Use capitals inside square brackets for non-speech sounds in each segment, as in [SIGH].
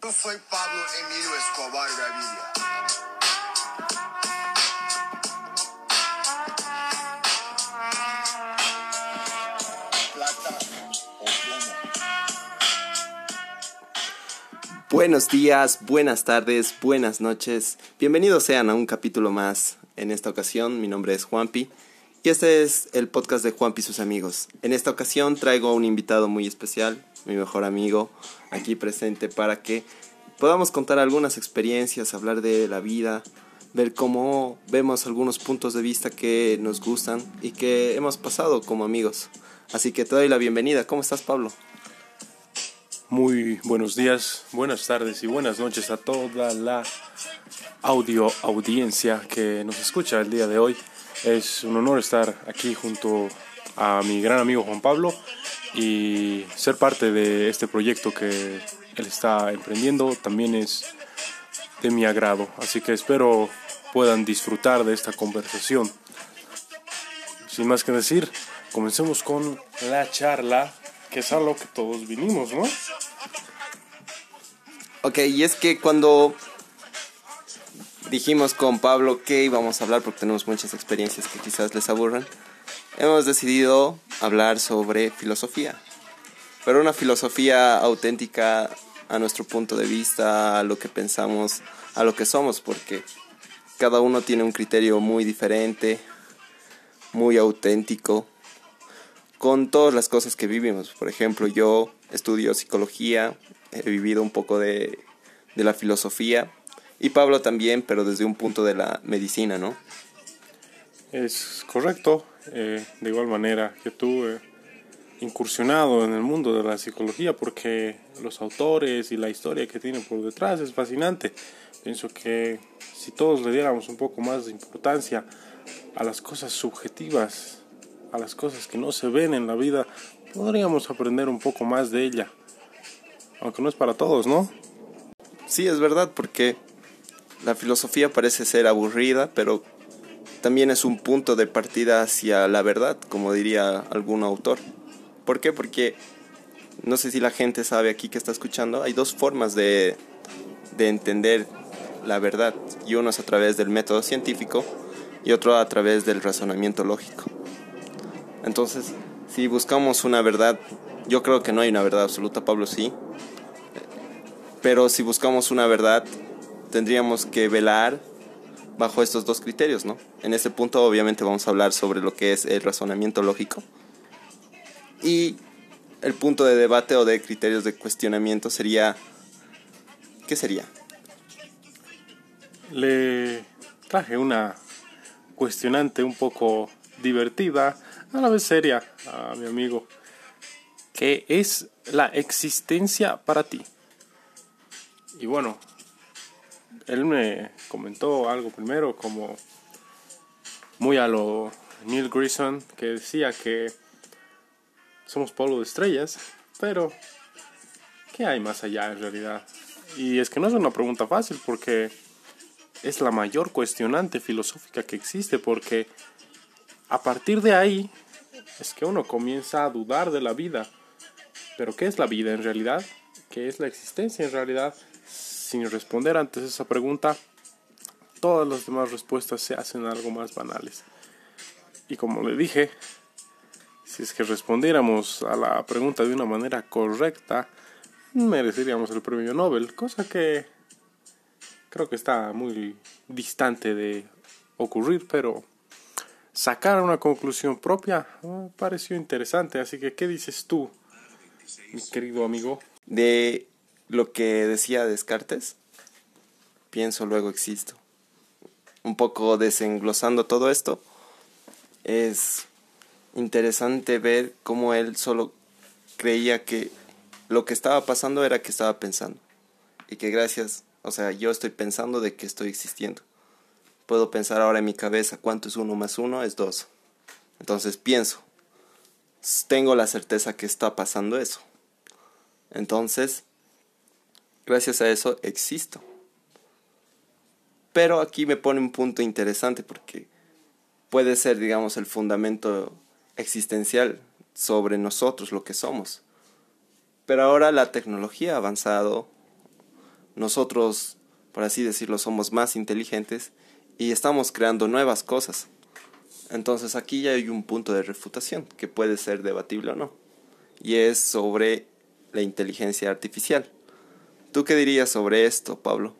Eu soy Pablo Emilio Escobar Gaviria. Plata o plomo. Buenos días, buenas tardes, buenas noches. Bienvenidos sean a un capítulo más. En esta ocasión, mi nombre es Juanpi y este es el podcast de Juanpi y sus amigos. En esta ocasión traigo a un invitado muy especial, mi mejor amigo, aquí presente para que podamos contar algunas experiencias, hablar de la vida, ver cómo vemos algunos puntos de vista que nos gustan y que hemos pasado como amigos. Así que te doy la bienvenida. ¿Cómo estás, Pablo? Muy buenos días, buenas tardes y buenas noches a toda la audio audiencia que nos escucha el día de hoy. Es un honor estar aquí junto a mi gran amigo Juan Pablo y ser parte de este proyecto que él está emprendiendo también es de mi agrado. Así que espero puedan disfrutar de esta conversación. Sin más que decir, comencemos con la charla, que es a lo que todos vinimos, ¿no? Ok, y es que cuando dijimos con Pablo que íbamos a hablar, porque tenemos muchas experiencias que quizás les aburran, hemos decidido hablar sobre filosofía. Pero una filosofía auténtica a nuestro punto de vista, a lo que pensamos, a lo que somos, porque cada uno tiene un criterio muy diferente, muy auténtico, con todas las cosas que vivimos. Por ejemplo, yo estudio psicología, he vivido un poco de, de la filosofía, y Pablo también, pero desde un punto de la medicina, ¿no? Es correcto. Eh, de igual manera que tú, incursionado en el mundo de la psicología, porque los autores y la historia que tienen por detrás es fascinante. Pienso que si todos le diéramos un poco más de importancia a las cosas subjetivas, a las cosas que no se ven en la vida, podríamos aprender un poco más de ella. Aunque no es para todos, ¿no? Sí, es verdad, porque la filosofía parece ser aburrida, pero también es un punto de partida hacia la verdad, como diría algún autor. ¿Por qué? Porque no sé si la gente sabe aquí que está escuchando, hay dos formas de, de entender la verdad, y uno es a través del método científico y otro a través del razonamiento lógico. Entonces, si buscamos una verdad, yo creo que no hay una verdad absoluta, Pablo sí, pero si buscamos una verdad, tendríamos que velar bajo estos dos criterios, ¿no? En este punto obviamente vamos a hablar sobre lo que es el razonamiento lógico. Y el punto de debate o de criterios de cuestionamiento sería ¿qué sería? Le traje una cuestionante un poco divertida, a la vez seria, a mi amigo. ¿Qué es la existencia para ti? Y bueno, él me comentó algo primero como muy a lo Neil Grison que decía que somos polvo de estrellas, pero ¿qué hay más allá en realidad? Y es que no es una pregunta fácil porque es la mayor cuestionante filosófica que existe porque a partir de ahí es que uno comienza a dudar de la vida. Pero ¿qué es la vida en realidad? ¿Qué es la existencia en realidad? Sin responder antes esa pregunta, todas las demás respuestas se hacen algo más banales. Y como le dije, si es que respondiéramos a la pregunta de una manera correcta, mereceríamos el premio Nobel, cosa que creo que está muy distante de ocurrir, pero sacar una conclusión propia me pareció interesante. Así que, ¿qué dices tú, mi querido amigo? De lo que decía Descartes, pienso luego existo. Un poco desenglosando todo esto, es interesante ver cómo él solo creía que lo que estaba pasando era que estaba pensando. Y que gracias, o sea, yo estoy pensando de que estoy existiendo. Puedo pensar ahora en mi cabeza cuánto es uno más uno, es dos. Entonces pienso, tengo la certeza que está pasando eso. Entonces, gracias a eso existo. Pero aquí me pone un punto interesante porque puede ser, digamos, el fundamento existencial sobre nosotros, lo que somos. Pero ahora la tecnología ha avanzado, nosotros, por así decirlo, somos más inteligentes y estamos creando nuevas cosas. Entonces aquí ya hay un punto de refutación que puede ser debatible o no. Y es sobre la inteligencia artificial. ¿Tú qué dirías sobre esto, Pablo?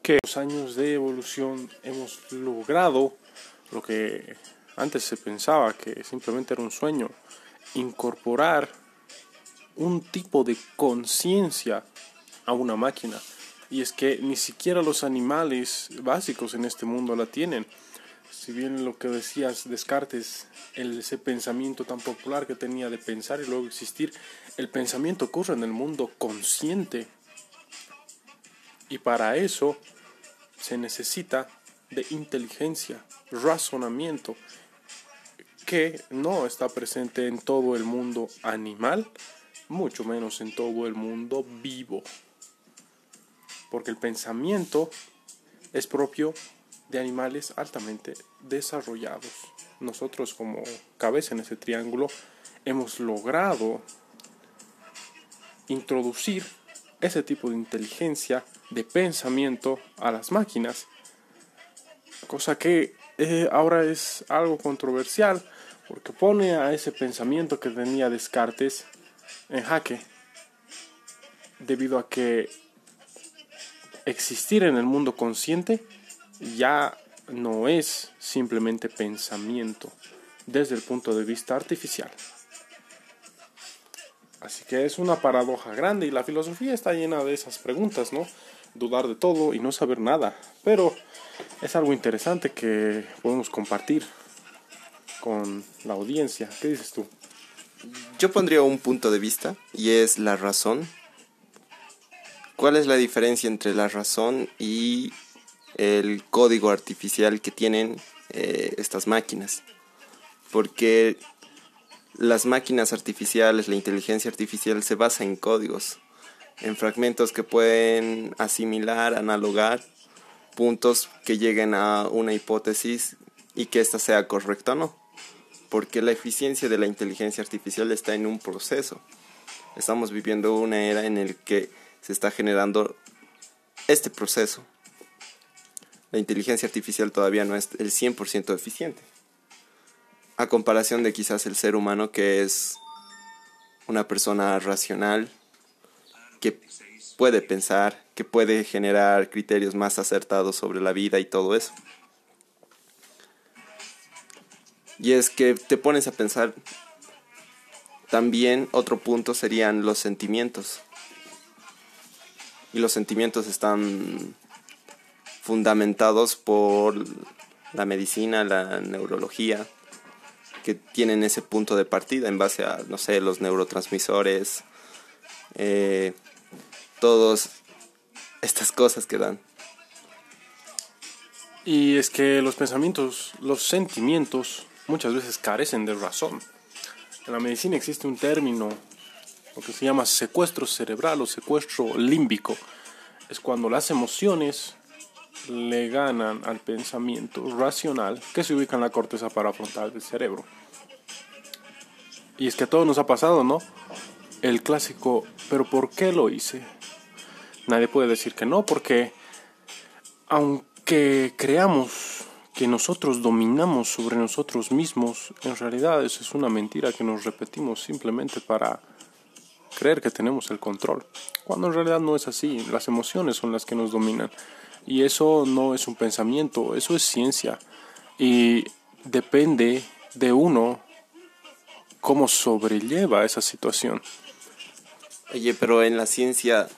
Que los años de evolución hemos logrado lo que antes se pensaba que simplemente era un sueño, incorporar un tipo de conciencia a una máquina. Y es que ni siquiera los animales básicos en este mundo la tienen. Si bien lo que decías Descartes, el, ese pensamiento tan popular que tenía de pensar y luego existir, el pensamiento ocurre en el mundo consciente. Y para eso se necesita de inteligencia, razonamiento, que no está presente en todo el mundo animal, mucho menos en todo el mundo vivo. Porque el pensamiento es propio de animales altamente desarrollados. Nosotros como cabeza en ese triángulo hemos logrado introducir ese tipo de inteligencia de pensamiento a las máquinas. Cosa que eh, ahora es algo controversial porque pone a ese pensamiento que tenía Descartes en jaque, debido a que existir en el mundo consciente ya no es simplemente pensamiento desde el punto de vista artificial. Así que es una paradoja grande y la filosofía está llena de esas preguntas, ¿no? Dudar de todo y no saber nada. Pero es algo interesante que podemos compartir con la audiencia. ¿Qué dices tú? Yo pondría un punto de vista y es la razón. ¿Cuál es la diferencia entre la razón y el código artificial que tienen eh, estas máquinas? Porque las máquinas artificiales, la inteligencia artificial se basa en códigos, en fragmentos que pueden asimilar, analogar puntos que lleguen a una hipótesis y que ésta sea correcta o no porque la eficiencia de la inteligencia artificial está en un proceso. Estamos viviendo una era en la que se está generando este proceso. La inteligencia artificial todavía no es el 100% eficiente. A comparación de quizás el ser humano que es una persona racional, que puede pensar, que puede generar criterios más acertados sobre la vida y todo eso. Y es que te pones a pensar, también otro punto serían los sentimientos. Y los sentimientos están fundamentados por la medicina, la neurología, que tienen ese punto de partida en base a, no sé, los neurotransmisores, eh, todas estas cosas que dan. Y es que los pensamientos, los sentimientos muchas veces carecen de razón. En la medicina existe un término, que se llama secuestro cerebral o secuestro límbico. Es cuando las emociones le ganan al pensamiento racional que se ubica en la corteza parafrontal del cerebro. Y es que a todos nos ha pasado, ¿no? El clásico, pero ¿por qué lo hice? Nadie puede decir que no, porque aunque creamos que nosotros dominamos sobre nosotros mismos, en realidad eso es una mentira que nos repetimos simplemente para creer que tenemos el control, cuando en realidad no es así, las emociones son las que nos dominan y eso no es un pensamiento, eso es ciencia y depende de uno cómo sobrelleva esa situación. Oye, pero en la ciencia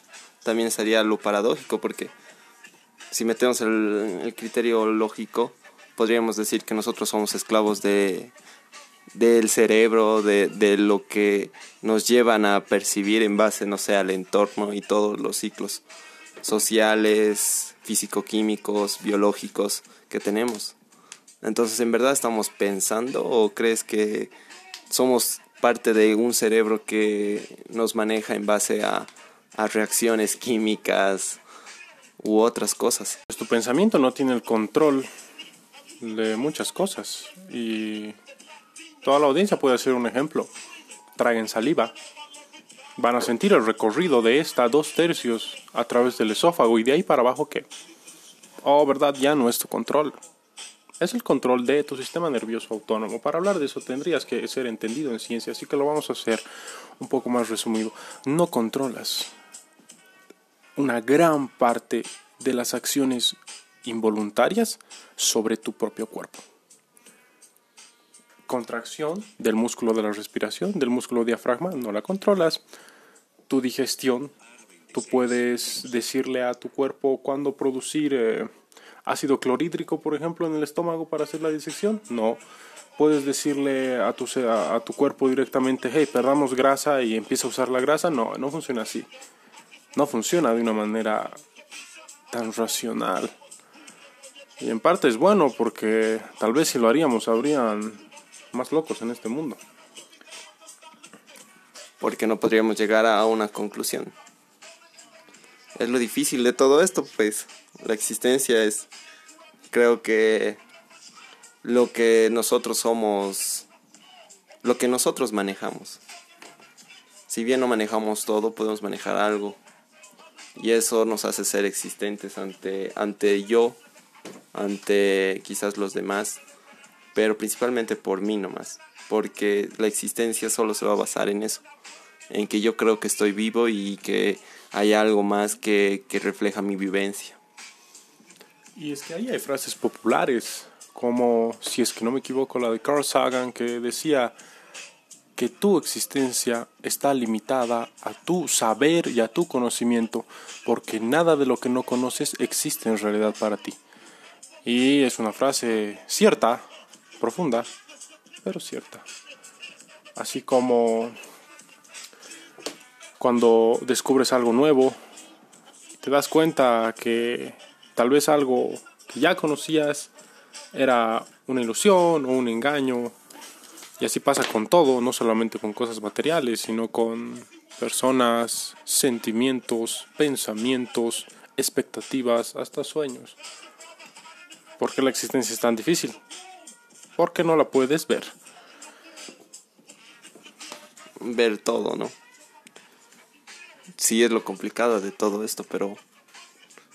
también sería lo paradójico porque si metemos el, criterio lógico, podríamos decir que nosotros somos esclavos de, del cerebro, de, de, lo que nos llevan a percibir en base, no sé, al entorno y todos los ciclos sociales, físico-químicos, biológicos que tenemos. Entonces, ¿en verdad estamos pensando o crees que somos parte de un cerebro que nos maneja en base a, a reacciones químicas u otras cosas? Pues tu pensamiento no tiene el control de muchas cosas y toda la audiencia puede ser un ejemplo. Traguen saliva, van a sentir el recorrido de esta dos tercios a través del esófago y de ahí para abajo que, oh, verdad, ya no es tu control. Es el control de tu sistema nervioso autónomo. Para hablar de eso tendrías que ser entendido en ciencia, así que lo vamos a hacer un poco más resumido. No controlas una gran parte de las acciones involuntarias sobre tu propio cuerpo. Contracción del músculo de la respiración, del músculo diafragma, no la controlas. Tu digestión, tú puedes decirle a tu cuerpo cuándo producir eh, ácido clorhídrico, por ejemplo, en el estómago para hacer la disección. No. Puedes decirle a tu, a, a tu cuerpo directamente, hey, perdamos grasa y empieza a usar la grasa. No, no funciona así. No funciona de una manera tan racional. Y en parte es bueno porque tal vez si lo haríamos habrían más locos en este mundo. Porque no podríamos llegar a una conclusión. Es lo difícil de todo esto, pues la existencia es, creo que lo que nosotros somos, lo que nosotros manejamos. Si bien no manejamos todo, podemos manejar algo. Y eso nos hace ser existentes ante, ante yo ante quizás los demás, pero principalmente por mí nomás, porque la existencia solo se va a basar en eso, en que yo creo que estoy vivo y que hay algo más que, que refleja mi vivencia. Y es que ahí hay frases populares, como, si es que no me equivoco, la de Carl Sagan, que decía que tu existencia está limitada a tu saber y a tu conocimiento, porque nada de lo que no conoces existe en realidad para ti. Y es una frase cierta, profunda, pero cierta. Así como cuando descubres algo nuevo, te das cuenta que tal vez algo que ya conocías era una ilusión o un engaño. Y así pasa con todo, no solamente con cosas materiales, sino con personas, sentimientos, pensamientos, expectativas, hasta sueños. ¿Por qué la existencia es tan difícil? Porque no la puedes ver. Ver todo, ¿no? Sí es lo complicado de todo esto, pero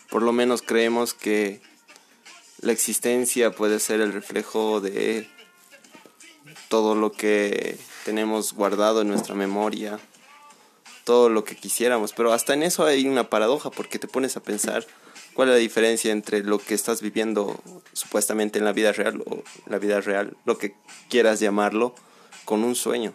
por lo menos creemos que la existencia puede ser el reflejo de todo lo que tenemos guardado en nuestra memoria, todo lo que quisiéramos, pero hasta en eso hay una paradoja porque te pones a pensar ¿Cuál es la diferencia entre lo que estás viviendo supuestamente en la vida real o la vida real, lo que quieras llamarlo, con un sueño?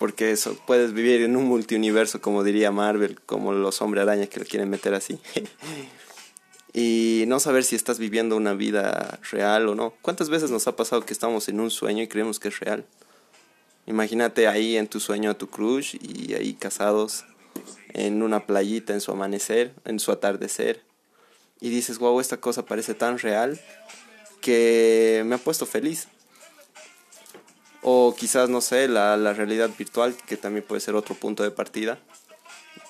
Porque eso, puedes vivir en un multiuniverso, como diría Marvel, como los hombres araña que lo quieren meter así. [LAUGHS] y no saber si estás viviendo una vida real o no. ¿Cuántas veces nos ha pasado que estamos en un sueño y creemos que es real? Imagínate ahí en tu sueño a tu crush y ahí casados en una playita en su amanecer, en su atardecer, y dices, wow, esta cosa parece tan real que me ha puesto feliz. O quizás, no sé, la, la realidad virtual, que también puede ser otro punto de partida,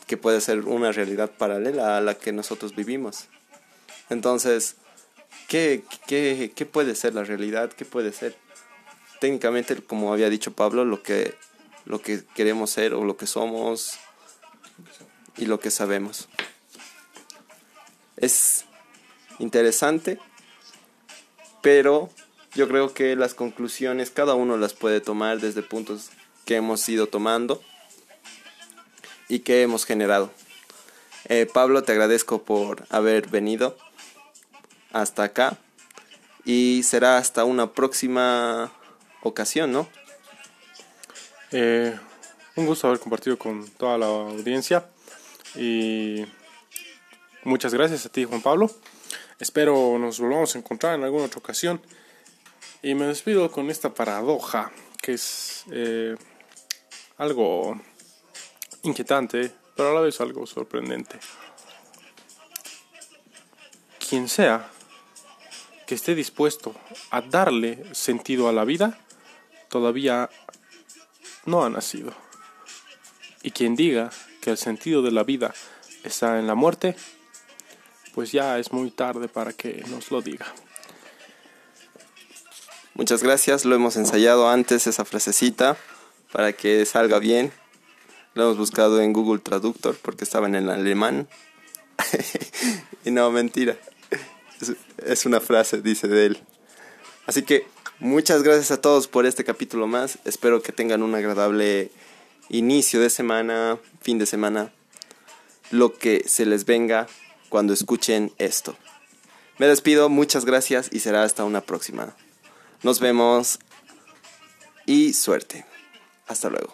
que puede ser una realidad paralela a la que nosotros vivimos. Entonces, ¿qué, qué, qué puede ser la realidad? ¿Qué puede ser? Técnicamente, como había dicho Pablo, lo que, lo que queremos ser o lo que somos y lo que sabemos. Es interesante, pero yo creo que las conclusiones cada uno las puede tomar desde puntos que hemos ido tomando y que hemos generado. Eh, Pablo, te agradezco por haber venido hasta acá y será hasta una próxima ocasión, ¿no? Eh, un gusto haber compartido con toda la audiencia y muchas gracias a ti Juan Pablo. Espero nos volvamos a encontrar en alguna otra ocasión. Y me despido con esta paradoja que es eh, algo inquietante, pero a la vez algo sorprendente. Quien sea que esté dispuesto a darle sentido a la vida, todavía no ha nacido. Y quien diga que el sentido de la vida está en la muerte, pues ya es muy tarde para que nos lo diga. Muchas gracias, lo hemos ensayado antes esa frasecita para que salga bien. Lo hemos buscado en Google Traductor porque estaba en el alemán. [LAUGHS] y no, mentira. Es, una frase, dice de él. Así que muchas gracias a todos por este capítulo más. Espero que tengan un agradable inicio de semana, fin de semana, lo que se les venga cuando escuchen esto. Me despido, muchas gracias y será hasta una próxima. Nos vemos y suerte. Hasta luego.